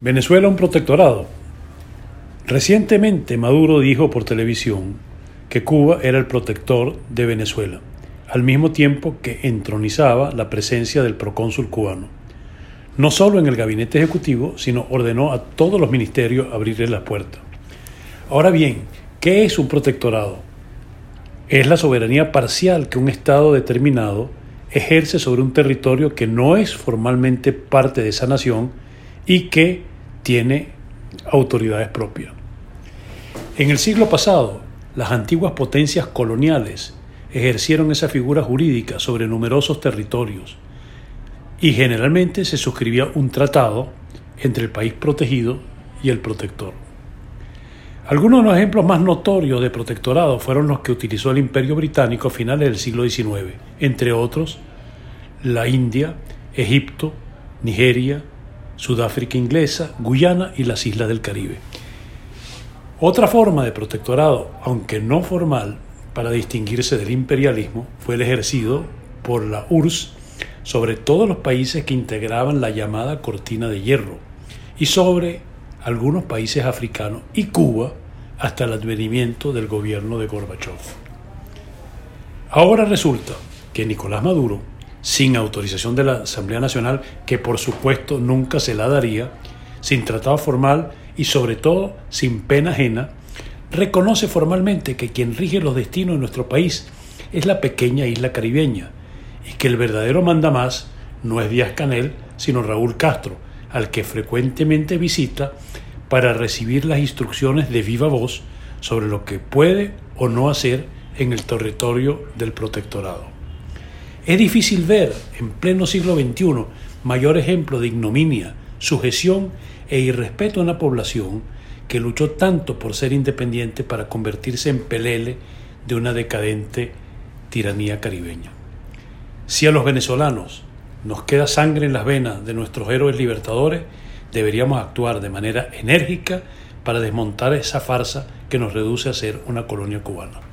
Venezuela un protectorado. Recientemente Maduro dijo por televisión que Cuba era el protector de Venezuela, al mismo tiempo que entronizaba la presencia del procónsul cubano. No solo en el gabinete ejecutivo, sino ordenó a todos los ministerios abrirle las puertas. Ahora bien, ¿qué es un protectorado? Es la soberanía parcial que un Estado determinado ejerce sobre un territorio que no es formalmente parte de esa nación, y que tiene autoridades propias. En el siglo pasado, las antiguas potencias coloniales ejercieron esa figura jurídica sobre numerosos territorios y generalmente se suscribía un tratado entre el país protegido y el protector. Algunos de los ejemplos más notorios de protectorado fueron los que utilizó el Imperio Británico a finales del siglo XIX, entre otros la India, Egipto, Nigeria, Sudáfrica inglesa, Guyana y las islas del Caribe. Otra forma de protectorado, aunque no formal, para distinguirse del imperialismo, fue el ejercido por la URSS sobre todos los países que integraban la llamada cortina de hierro y sobre algunos países africanos y Cuba hasta el advenimiento del gobierno de Gorbachev. Ahora resulta que Nicolás Maduro sin autorización de la Asamblea Nacional, que por supuesto nunca se la daría, sin tratado formal y sobre todo sin pena ajena, reconoce formalmente que quien rige los destinos de nuestro país es la pequeña isla caribeña y que el verdadero mandamás no es Díaz Canel, sino Raúl Castro, al que frecuentemente visita para recibir las instrucciones de viva voz sobre lo que puede o no hacer en el territorio del protectorado. Es difícil ver en pleno siglo XXI mayor ejemplo de ignominia, sujeción e irrespeto a una población que luchó tanto por ser independiente para convertirse en pelele de una decadente tiranía caribeña. Si a los venezolanos nos queda sangre en las venas de nuestros héroes libertadores, deberíamos actuar de manera enérgica para desmontar esa farsa que nos reduce a ser una colonia cubana.